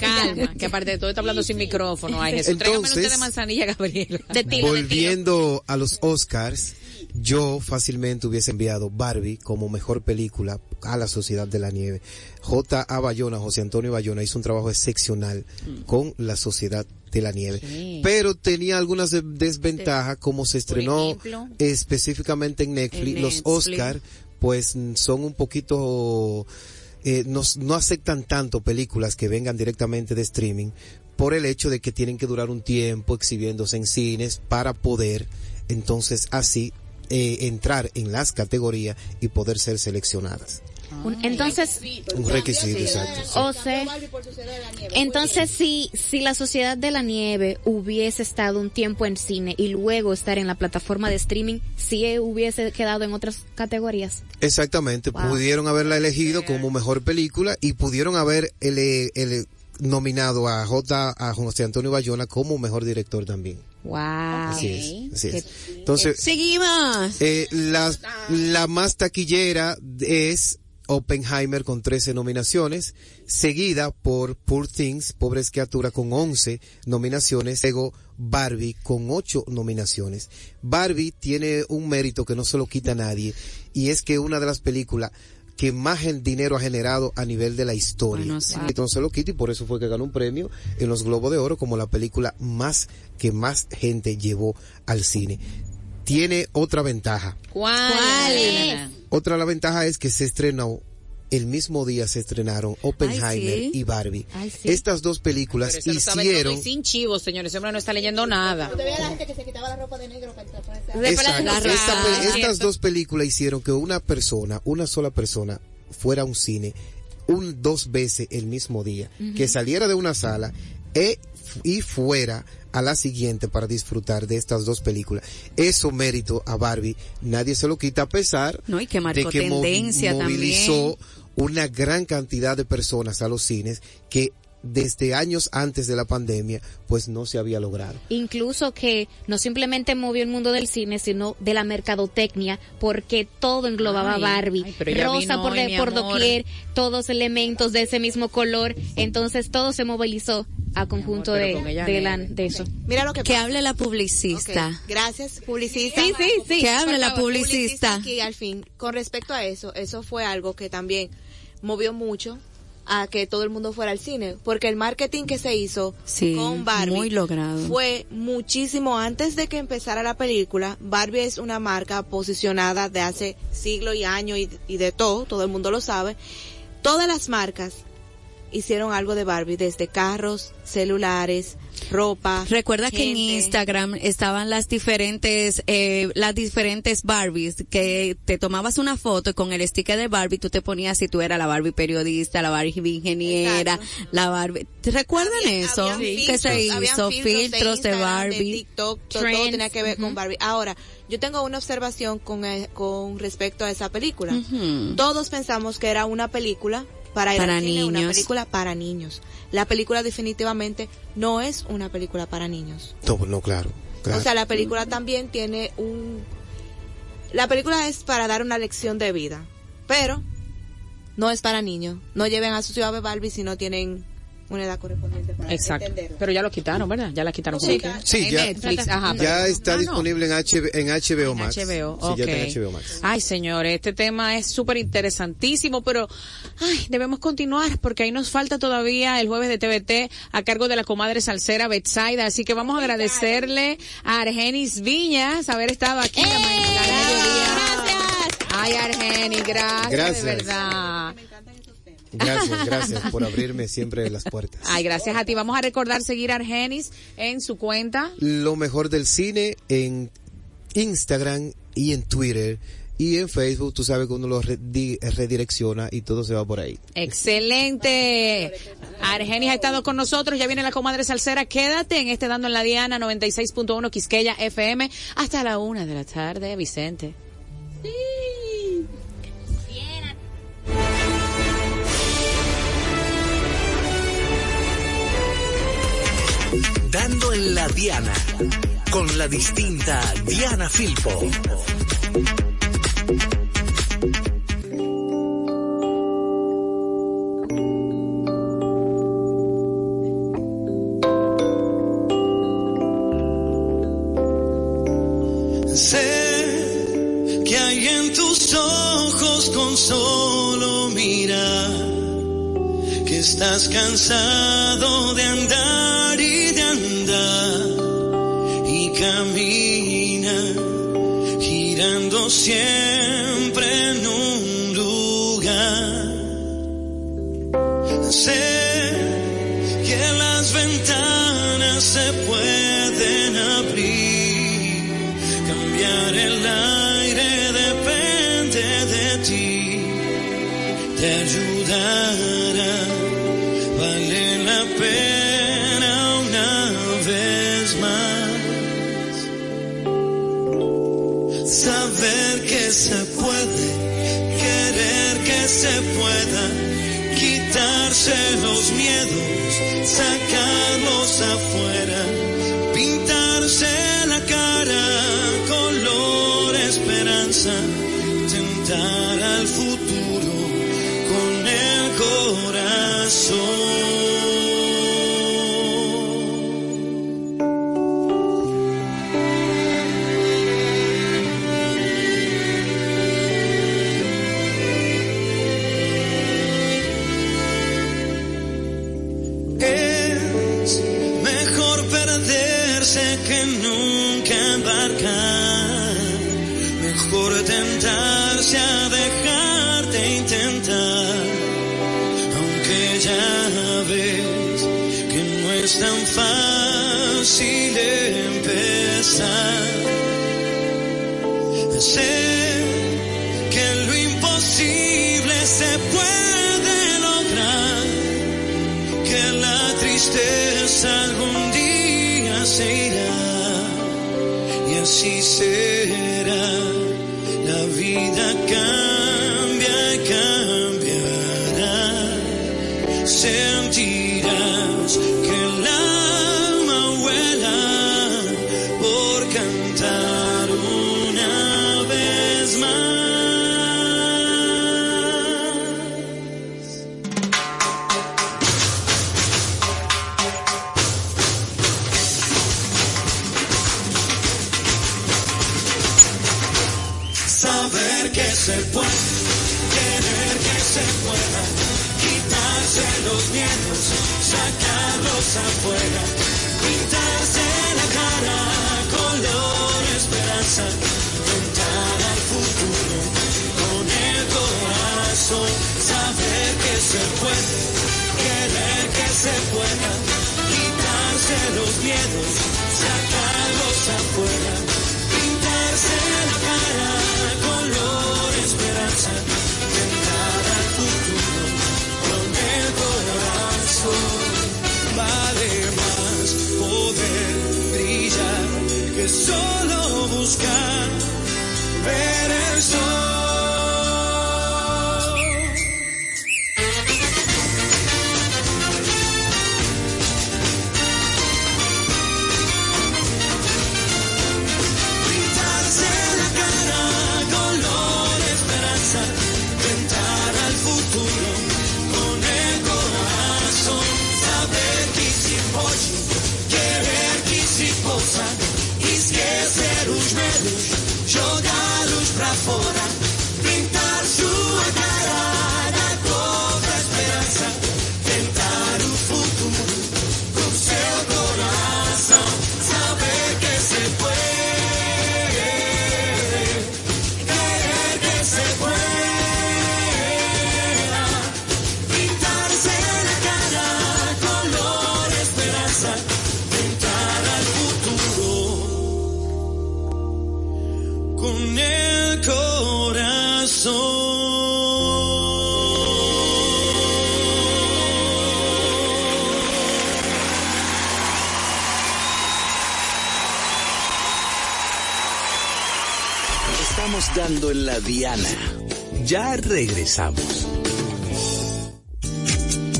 Calma, que aparte de todo está hablando sin micrófono. Ay, Jesús, Entonces- de manzanilla, Gabriela. Volviendo a los Oscars, yo fácilmente hubiese enviado Barbie como mejor película a la Sociedad de la Nieve. J. A. Bayona, José Antonio Bayona hizo un trabajo excepcional con la Sociedad de la Nieve. Sí. Pero tenía algunas de- desventajas, como se estrenó ejemplo. específicamente en Netflix, En los. Oscar, pues mm, son un poquito, eh, no, no aceptan tanto películas que vengan directamente de streaming por el hecho de que tienen que durar un tiempo exhibiéndose en cines para poder entonces así eh, entrar en las categorías y poder ser seleccionadas. Entonces, Un requisito, exacto. sí. o sea, entonces si, si la Sociedad de la Nieve hubiese estado un tiempo en cine y luego estar en la plataforma de streaming, si hubiese quedado en otras categorías. Exactamente, Wow. pudieron haberla elegido como mejor película y pudieron haber ele- ele- nominado a J. a José Antonio Bayona como mejor director también. Wow. Así es, así es. Entonces, Seguimos. eh, la, la más taquillera es Oppenheimer con 13 nominaciones, seguida por Poor Things, Pobres Criaturas con 11 nominaciones, luego Barbie con 8 nominaciones. Barbie tiene un mérito que no se lo quita a nadie y es que una de las películas que más el dinero ha generado a nivel de la historia. Bueno, sí. Entonces lo quita y por eso fue que ganó un premio en los Globos de Oro como la película más que más gente llevó al cine. Tiene otra ventaja. ¿Cuál? Otra la ventaja es que se estrenó el mismo día se estrenaron Oppenheimer Ay, sí. y Barbie. Ay, sí. Estas dos películas Pero lo hicieron sin chivos, señores. Ese hombre no está leyendo nada. Usted ve a la gente que se quitaba la ropa de negro para entrar por esa- Exacto. La Esta raza. pe- estas dos películas hicieron que una persona, una sola persona, fuera a un cine un dos veces el mismo día, que saliera de una sala e- y fuera a la siguiente para disfrutar de estas dos películas. Eso mérito a Barbie, nadie se lo quita a pesar No, y que marcó de que tendencia movilizó también. Una gran cantidad de personas a los cines que desde años antes de la pandemia pues no se había logrado. Incluso que no simplemente movió el mundo del cine, sino de la mercadotecnia, porque todo englobaba Ay, Barbie. ay, pero ella Rosa vino por, hoy, por doquier, todos elementos de ese mismo color. Entonces todo se movilizó a conjunto de, la- eso. Mira lo que Que hable la publicista. Gracias, publicista. Sí, sí, sí. Que hable la favor, publicista. Aquí, al fin, con respecto a eso, eso fue algo que también movió mucho a que todo el mundo fuera al cine, porque el marketing que se hizo Sí, con Barbie muy logrado. fue muchísimo antes de que empezara la película. Barbie es una marca posicionada de hace siglos y años y, y de todo, todo el mundo lo sabe. Todas las marcas hicieron algo de Barbie, desde carros, celulares, ropa. Recuerda que en. Instagram estaban las diferentes, eh, las diferentes Barbies, que te tomabas una foto y con el sticker de Barbie tú te ponías si tú eras la Barbie periodista, la Barbie ingeniera, la Barbie. ¿Te recuerdan eso? Habían que se hizo filtros de, Instagram, Barbie. de TikTok, todo, tenía que ver con. Barbie. Ahora, yo tengo una observación con, eh, con respecto a esa película. Todos pensamos que era una película para ir Para al cine, una niños. película para niños. La película definitivamente no es una película para niños. No, no, claro. claro. O sea, la película también tiene un... La película es para dar una lección de vida, pero no es para niños. No lleven a su ciudad de Barbie si no tienen una edad correspondiente para Exacto. entenderlo. Pero ya lo quitaron, ¿verdad? Ya la quitaron. Sí. que- Sí, ya, Netflix, ajá, ya pero- está Ah, no. disponible en, HB en HBO Max. HBO, Sí, ya está en. HBO Max. Ay, señores, este tema es súper interesantísimo, pero ay, debemos continuar porque ahí nos falta todavía el jueves de TVT a cargo de la comadre salsera Betsaida, así que vamos a agradecerle a Argenis Viñas haber estado aquí. en la mañana mediodía. Ay, Argenis, gracias, Gracias. de verdad. Gracias, gracias por abrirme siempre las puertas. Ay, gracias a ti. Vamos a recordar seguir a Argenis en su cuenta. Lo mejor del cine en Instagram y en Twitter y en Facebook. Tú sabes que uno lo redi- redirecciona y todo se va por ahí. Excelente. Argenis ha estado con nosotros, ya viene la comadre salsera. Quédate en este Dando en la Diana 96.1 Quisqueya FM hasta la una de la tarde, Vicente. Dando en la Diana, con la distinta Diana Filpo. Sé que hay en tus ojos con solo mirar que estás cansado de andar perderse que nunca así los Ya regresamos.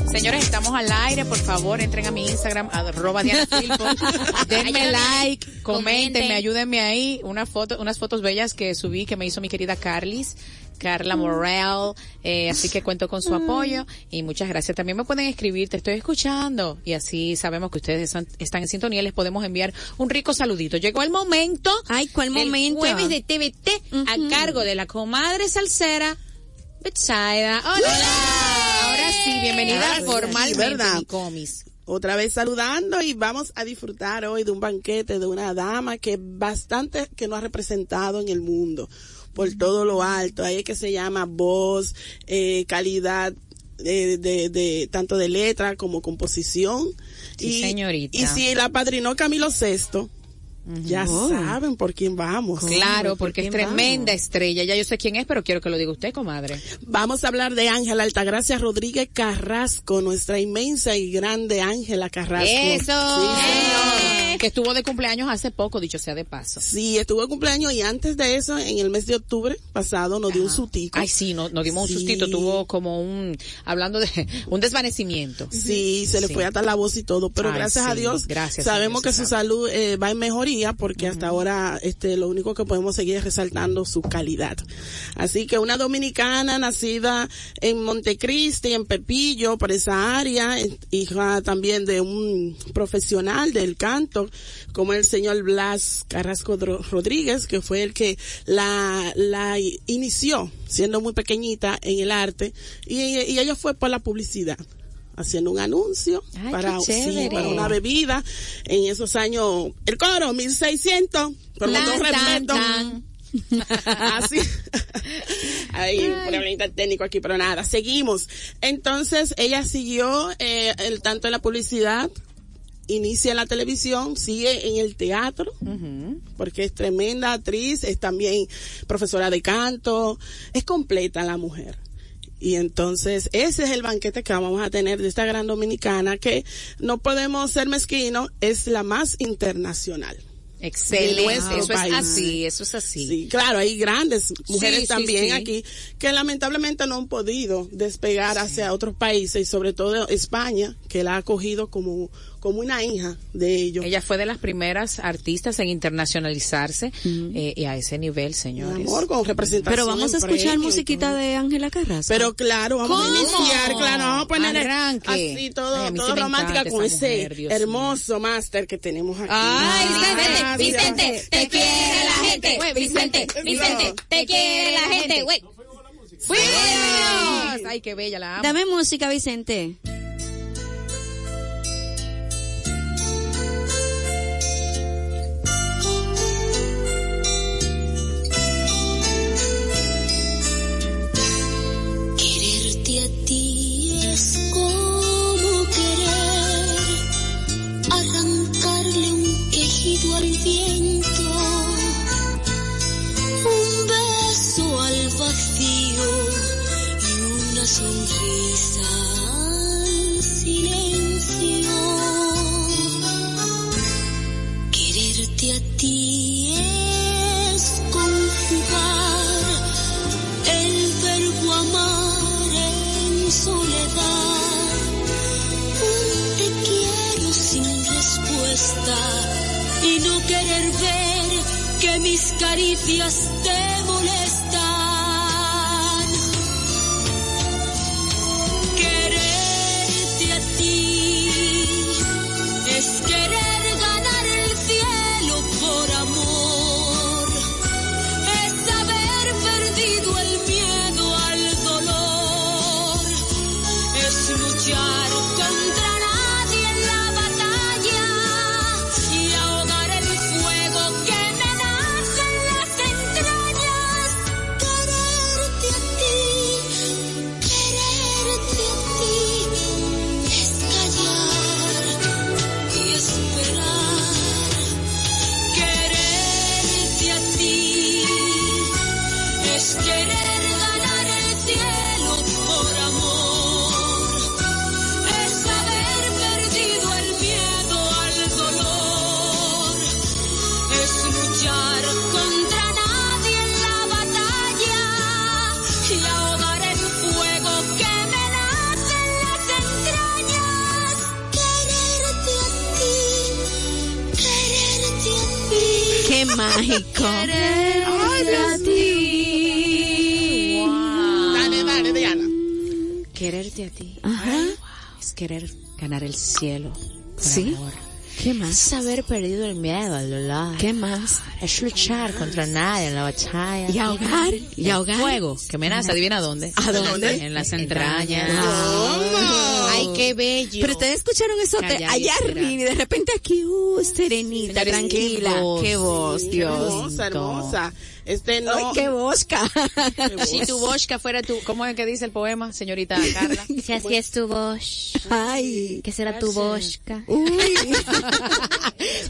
Señores, estamos al aire, por favor, entren a mi Instagram, arroba Diana Filpo, denme like, coméntenme, ayúdenme ahí, una foto, unas fotos bellas que subí que me hizo mi querida Carlis, Carla Morel, eh, así que cuento con su apoyo y muchas gracias. También me pueden escribir, te estoy escuchando y así sabemos que ustedes están, están en sintonía y les podemos enviar un rico saludito. Llegó el momento, ay, ¿cuál momento? jueves de TVT a cargo de la comadre salsera Betsaida. Hola. Ahora sí, bienvenida Ah, formalmente, ¿verdad? mi comis. Otra vez saludando y vamos a disfrutar hoy de un banquete de una dama que bastante que nos ha representado en el mundo por todo lo alto. Ahí es que se llama voz, eh, calidad de, de, de tanto de letra como composición. Sí, y, señorita. Y si la padrinó Camilo VI, ya Oh. saben por quién vamos. Claro, porque es tremenda vamos? estrella. Ya yo sé quién es, pero quiero que lo diga usted, comadre. Vamos a hablar de Ángela Altagracia Rodríguez Carrasco, nuestra inmensa y grande Ángela Carrasco. Eso. Sí, señor. Que estuvo de cumpleaños hace poco, dicho sea de paso. Sí, estuvo de cumpleaños y antes de eso, en el mes de octubre pasado, nos dio un sutico. Ay, sí, no- nos dimos Sí. un sustito, tuvo como un, hablando de, un desvanecimiento. Sí, se le Sí. fue hasta la voz y todo, pero Ay, gracias a Dios gracias a sabemos Dios, que su sabe. salud eh, va en mejoría porque hasta ahora este lo único que podemos seguir es resaltando su calidad. Así que una dominicana nacida en Montecristi, en Pepillo, por esa área, eh, hija también de un profesional del canto como el señor Blas Carrasco Rodríguez, que fue el que la, la inició siendo muy pequeñita en el arte y, y ella fue por la publicidad haciendo un anuncio Ay, para, sí, una bebida en esos años el coro 1600 por los dos tan. así. Hay un problemita técnico aquí pero nada seguimos. Entonces ella siguió eh, el tanto en la publicidad inicia en la televisión, sigue en el teatro, porque es tremenda actriz, es también profesora de canto, es completa la mujer. Y entonces ese es el banquete que vamos a tener de esta gran dominicana que no podemos ser mezquinos, es la más internacional. Excelente. Eso es así, eso es así. Sí, claro, hay grandes mujeres sí, también sí. aquí que lamentablemente no han podido despegar hacia otros países y sobre todo España, que la ha acogido como, como una hija de ellos. Ella fue de las primeras artistas en internacionalizarse eh, y a ese nivel, Mi señores. amor, con representación. Pero vamos a escuchar musiquita de Ángela Carrasco. Pero claro, vamos ¿Cómo? a iniciar, claro, vamos a poner Arranque. así todo, Ay, todo romántica con ese mujer, hermoso máster que tenemos aquí. Ay, Gracias. Vicente, te quiere la gente. Vicente, Vicente, te quiere la gente. Güey. ¡Fuimos! Ay, qué bella la amo. Dame música, Vicente. Caricias Mágico. Dale, dale, Diana. Quererte a ti Ajá. es querer ganar el cielo. Sí. amor. ¿Qué más? Es haber perdido el miedo al dolor. ¿Qué más? Es luchar contra nadie en la batalla. Y ahogar, y ahogar. Fuego, que me nace, adivina dónde. ¿A dónde? En las entrañas. Ay, qué bello. Pero ustedes escucharon eso de allá arriba y de repente aquí, uh, serenita, tranquila. qué voz. Qué voz, Dios. hermosa, hermosa. Este no. Ay, qué bosca. Si tu bosca fuera tu, ¿cómo es que dice el poema, señorita Carla? Si así es tu voz, Ay. que será tu bosca. Uy.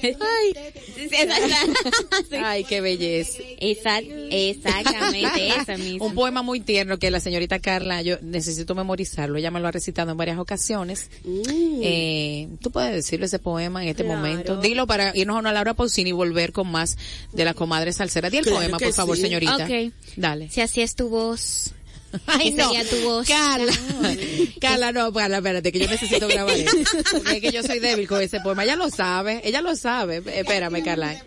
Ay, qué belleza. Exact- exactamente, esa misma. Un poema muy tierno que la señorita Carla, yo necesito memorizarlo, ella me lo ha recitado en varias ocasiones. Eh, Tú puedes decirlo ese poema en este Claro. momento. Dilo para irnos a una Laura Pausini y volver con más de la comadre salsera. Di el Claro poema, que por favor, sí. señorita. Ok. Dale. Si así es tu voz, Ay, que sería tu voz. Carla, Carla, no, Carla, espérate, que yo necesito grabar eso. Porque es que yo soy débil con ese poema. Ella lo sabe, ella lo sabe. Espérame, Carla.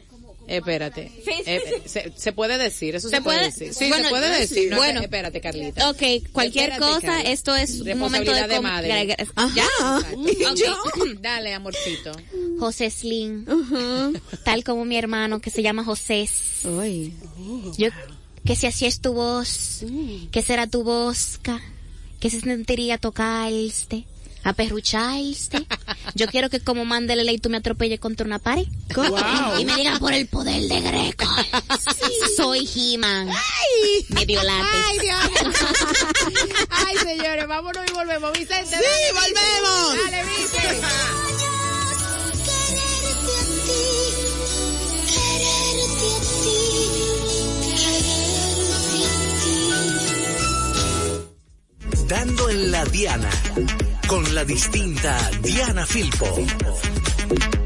Espérate. Eh, se, se puede decir, eso se, ¿Se puede, puede? decir. Sí, Bueno, se puede decir. No, bueno. espérate, Carlita. Ok, cualquier Espérate, cosa, Carla. esto es un momento de, madre. Ajá. Ok. Dale, amorcito. José Slim, tal como mi hermano que se llama José. Uy. Yo, que si así es tu voz, que será tu bosca, que se sentiría tocarte, aperrucharte. Yo quiero que como mande la ley tú me atropelles contra una pared. Y me digan por el poder de Greco. Soy He-Man. Medio látex. Ay, Dios. Ay, señores, vámonos y volvemos. Vicente. Sí, volvemos. Dale, Vicente. Dando en la Diana, con la distinta Diana Filpo.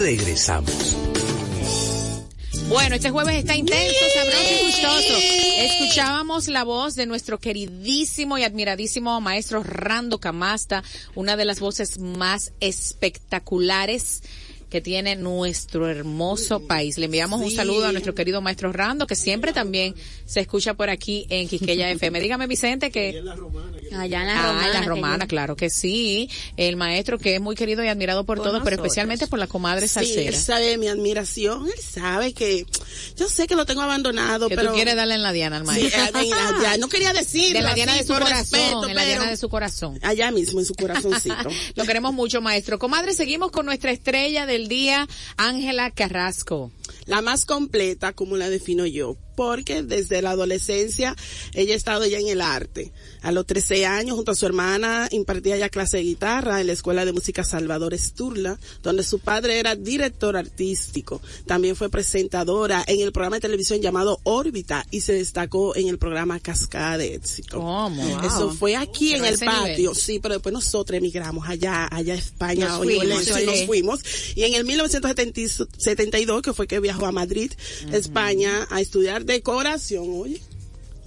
Regresamos. Bueno, este jueves está intenso, sabroso y gustoso. Escuchábamos la voz de nuestro queridísimo y admiradísimo maestro Rando Camasta, una de las voces más espectaculares que tiene nuestro hermoso país. Le enviamos un Sí. saludo a nuestro querido maestro Rando, que siempre también se escucha por aquí en Quisqueya FM. Dígame, Vicente, que... Allá en la Ah, romana. en la romana, yo- claro que sí. El maestro que es muy querido y admirado por, todos, pero especialmente por la comadre Sí, él sabe mi admiración, él sabe que yo sé que lo tengo abandonado, que pero tú quieres darle en la diana al Sí, maestro. eh, en la diana. no quería decirlo De la diana así de su corazón, respeto, en la pero diana de su corazón. allá mismo en su corazoncito. Lo queremos mucho, maestro. Comadre, seguimos con nuestra estrella del día, Ángela Carrasco. la más completa, como la defino yo, porque desde la adolescencia ella ha estado ya en el arte. A los 13 años, junto a su hermana, impartía ya clase de guitarra en la Escuela de Música Salvador Esturla, donde su padre era director artístico. También fue presentadora en el programa de televisión llamado Órbita y se destacó en el programa Cascada de Éxito. ¿Cómo? Eso fue aquí Pero en el patio, nivel. sí, pero después nosotros emigramos allá, allá a España, Nos Orihuela, fuimos, sí, nos fuimos. Y en el 1972, que fue que viajó a Madrid, España, a estudiar decoración, oye.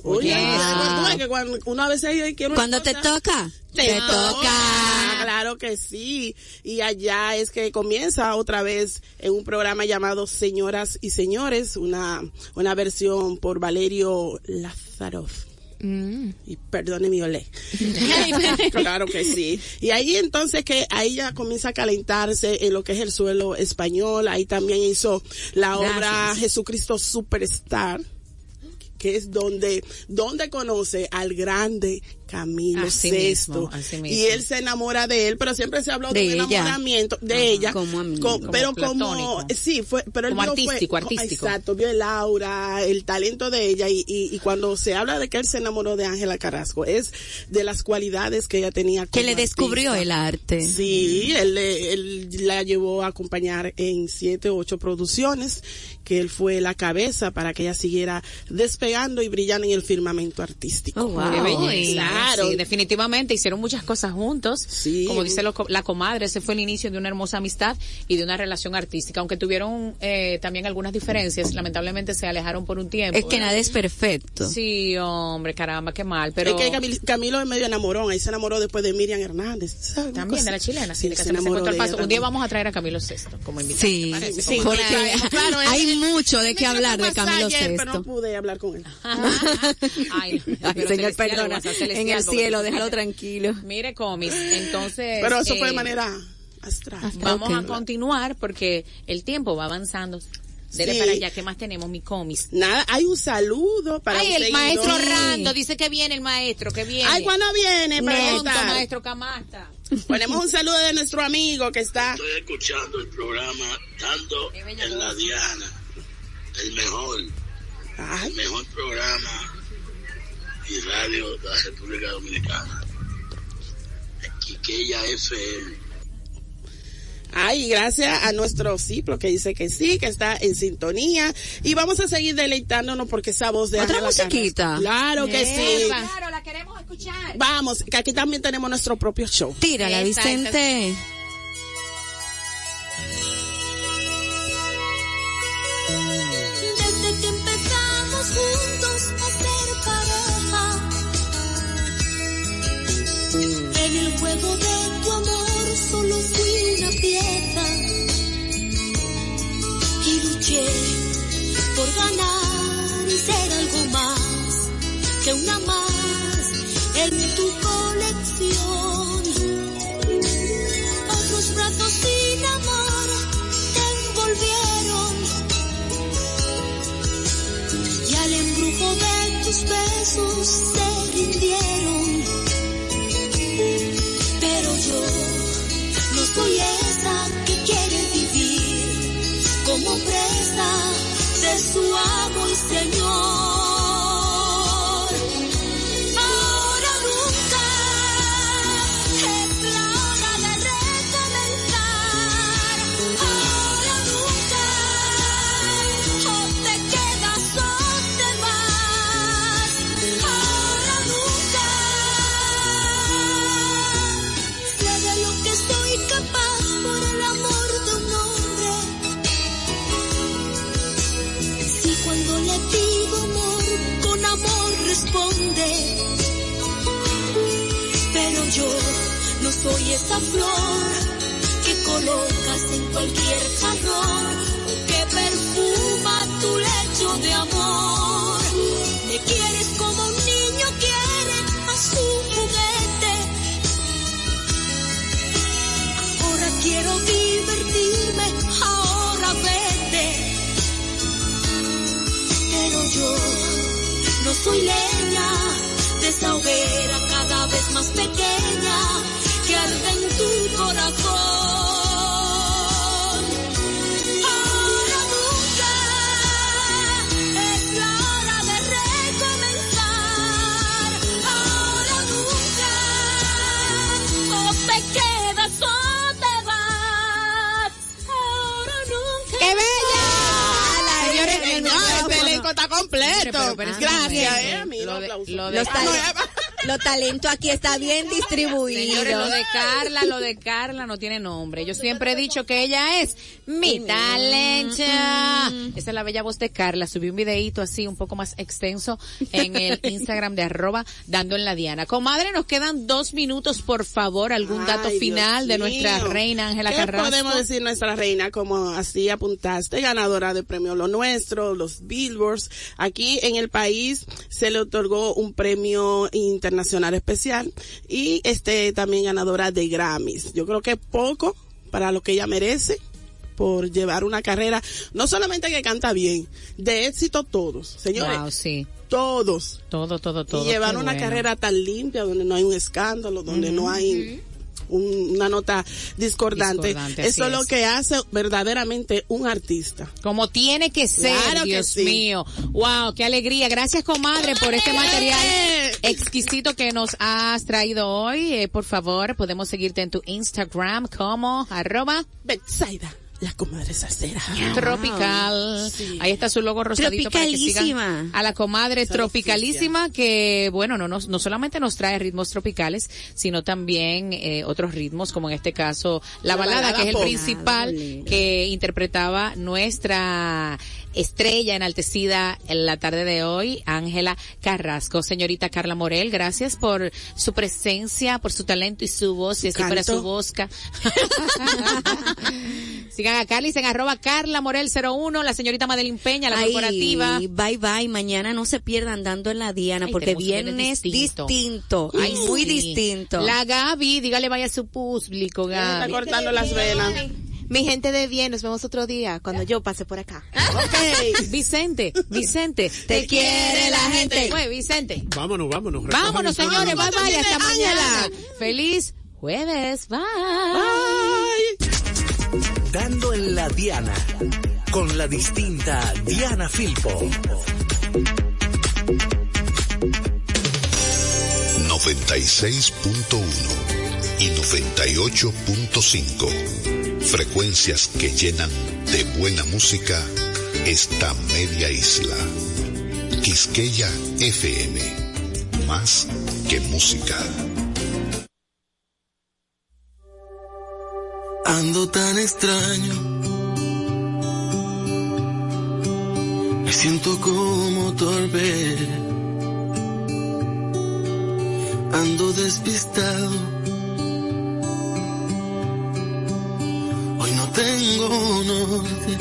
Oye, Oye, además, tú wow. ves que cuando uno a veces quiere una Cuando te toca, te, te toca. toca. Claro que sí. Y allá es que comienza otra vez en un programa llamado Señoras y Señores, una, una versión por Valerio Lazaroff. Y perdone mi olé. claro que sí. Y ahí entonces que ahí ya comienza a calentarse en lo que es el suelo español. Ahí también hizo la obra Gracias. Jesucristo Superstar que es donde, donde conoce al grande Camilo Así VI. mismo, así mismo. Y él se enamora de él, pero siempre se habló de, De un ella. enamoramiento de Ajá. ella. Como amigo. con- Como pero como, sí, fue, pero él Como vio fue- artístico, artístico. Exacto, vio el aura, el talento de ella y, y, y cuando se habla de que él se enamoró de Ángela Carrasco, es de las cualidades que ella tenía. Que como le descubrió artista. el arte. Sí, él, le- él la llevó a acompañar en siete o ocho producciones, que él fue la cabeza para que ella siguiera despegando y brillando en el firmamento artístico. Oh, wow. Qué belleza. Claro. Sí, definitivamente hicieron muchas cosas juntos. Sí. Como dice lo- la comadre, ese fue el inicio de una hermosa amistad y de una relación artística. Aunque tuvieron eh, también algunas diferencias, lamentablemente se alejaron por un tiempo. Es que ¿verdad? nada es perfecto. Sí, hombre, caramba, qué mal. Pero Es que Camil- Camilo es medio enamorón, ahí se enamoró después de Miriam Hernández. también cosa- de la chilena, sí, que se se enamoró el paso. Un día vamos a traer a Camilo VI como invitado. Sí, sí, Como porque. Claro, hay mucho de qué hablar de Camilo ayer, Pero no pude hablar con él. Ay, Ay, pero señor, perdona. En cielo, déjalo tranquilo. Mire, comis. Entonces. Pero eso fue de eh, manera astral. Vamos a continuar porque el tiempo va avanzando. Dele Sí. para allá, ¿qué más tenemos, mi comis? Nada, hay un saludo para Ay, el maestro Rando dice que viene el maestro, que viene. Ay, ¿cuándo viene? Pronto, Pregunta. maestro Camasta. Ponemos un saludo de nuestro amigo que está. Estoy escuchando el programa Dando en la Diana. El mejor, Ay, el mejor programa y radio de la República Dominicana. Quiqueya FM. Ay, gracias a nuestro Ciplo que dice que sí, que está en sintonía. Y vamos a seguir deleitándonos porque esa voz de ¿Otra musiquita? Claro que sí. Claro, la queremos escuchar. Vamos, que aquí también tenemos nuestro propio show. Tírala, Vicente. De tu amor solo fui una pieza y luché por ganar y ser algo más que una más en tu responde. Pero yo no soy esa flor que colocas en cualquier jarrón o que perfuma tu lecho de amor. Soy leña de esa hoguera cada vez más pequeña que arde en tu corazón. Completo. Pero- pero Gracias, eh, a mí, lo de- lo de- tale- los talentos aquí está bien distribuidos. Señores, lo de Carla, lo de Carla no tiene nombre. Yo siempre he dicho que ella es mi talento. Esa es la bella voz de Carla. Subí un videito así un poco más extenso en el Instagram de arroba dando en la diana. Comadre, nos quedan dos minutos, por favor. ¿Algún dato Ay, final Dios de nuestra mío. reina Ángela ¿Qué Carrasco? podemos decir nuestra reina? Como así apuntaste, ganadora de premio Lo Nuestro, los Billboards. Aquí en el país se le otorgó un premio internacional especial y este también ganadora de Grammys. Yo creo que poco para lo que ella merece por llevar una carrera, no solamente que canta bien, de éxito todos, señores. Wow, sí. Todos. Todo, todo, todo. y llevar una bueno. carrera tan limpia, donde no hay un escándalo, donde no hay un- una nota discordante. Eso es lo que hace verdaderamente un artista. Como tiene que ser, Claro que Dios sí. mío. Wow, qué alegría. Gracias, comadre, por este material exquisito que nos has traído hoy. Eh, por favor, podemos seguirte en tu Instagram como arroba Betsaida, la comadre salsera. tropical. Ahí está su logo rosadito para que sigan Tropicalísima. a la comadre Esa tropicalísima que, bueno, no, nos- no solamente nos trae ritmos tropicales, sino también eh, otros ritmos, como en este caso la, La balada, balada que es el principal que interpretaba nuestra estrella enaltecida en la tarde de hoy, Ángela Carrasco. Señorita Carla Morel, gracias por su presencia, por su talento y su voz, y así fuera canto. su bosca. Sigan a Carlis en arroba Carla Morel 01, la señorita Madeline Peña, la Ay, corporativa. Bye bye, mañana no se pierdan dando en la Diana Ay, porque viernes distinto. distinto, Ay, muy sí. distinto. La Gaby, dígale vaya a su público, Está Gaby. cortando las venas. Mi gente de bien, nos vemos otro día cuando yo pase por acá. Ok. Vicente, Vicente, te quiere la gente. Pues, Vicente. Vámonos, vámonos. Vámonos, señores, bye bye, hasta Ángela. mañana. Feliz jueves, bye. Ay. Dando en la Diana. Con la distinta Diana Filpo. 96.1 y 98.5. Frecuencias que llenan de buena música esta media isla. Quisqueya FM. Más que música. Ando tan extraño. Me siento como torpe. Ando despistado. Tengo norte.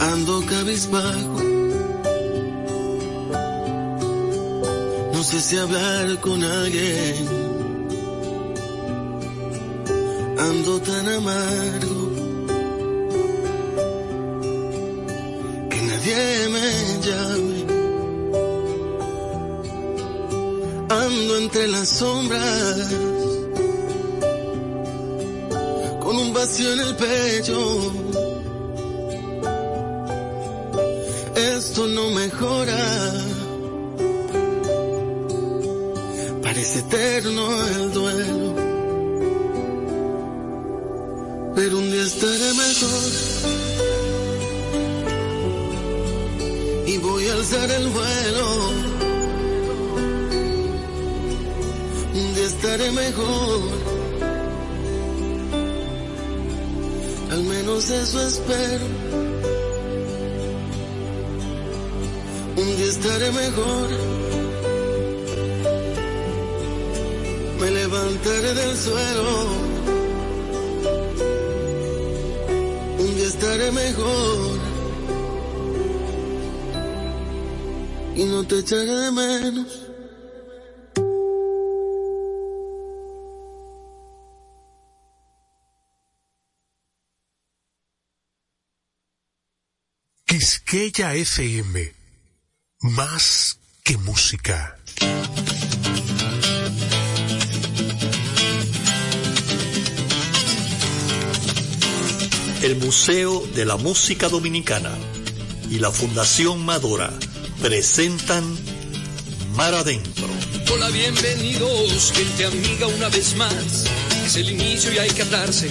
Ando cabizbajo. No sé si hablar con alguien ando tan amargo que nadie me llame. Ando entre las sombras en el pecho. Esto no mejora. Parece eterno el duelo pero un día estaré mejor y voy a alzar el vuelo. Un día estaré mejor, eso espero. Un día estaré mejor. Me levantaré del suelo. Un día estaré mejor. Y no te echaré de menos. Quisqueya FM. Más que música. El Museo de la Música Dominicana y la Fundación Madora presentan Mar Adentro. Hola, bienvenidos, gente amiga, una vez más. Es el inicio y hay que atarse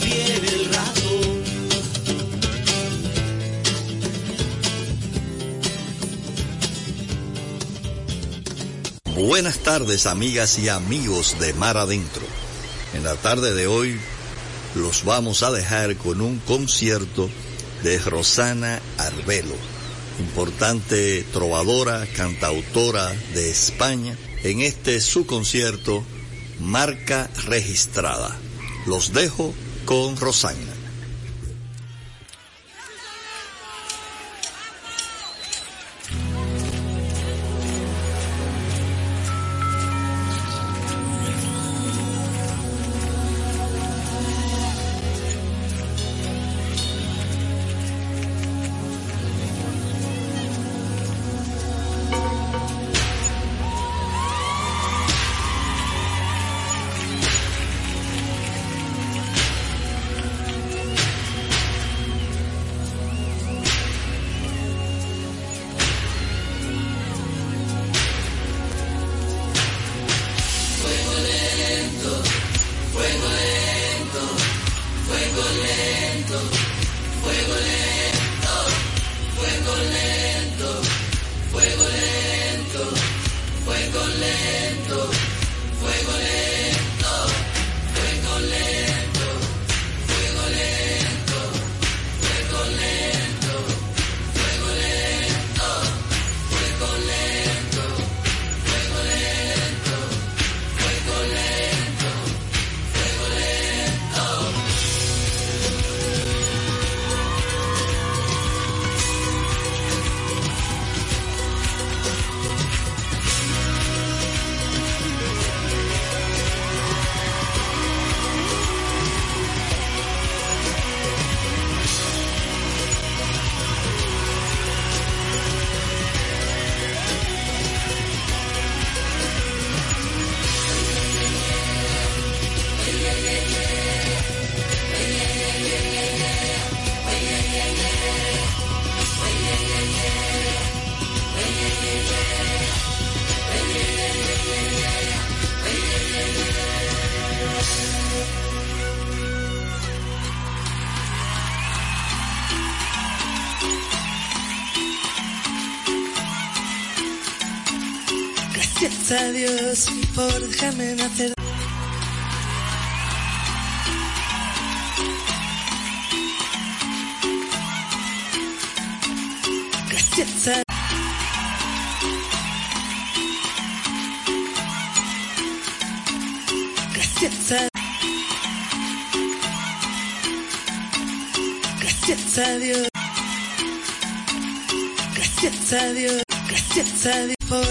bien el rato. Buenas tardes amigas y amigos de Mar Adentro. En la tarde de hoy los vamos a dejar con un concierto de Rosana Arbelo, importante trovadora, cantautora de España, en este su concierto Marca Registrada. Los dejo con Rosana. déjame nacer.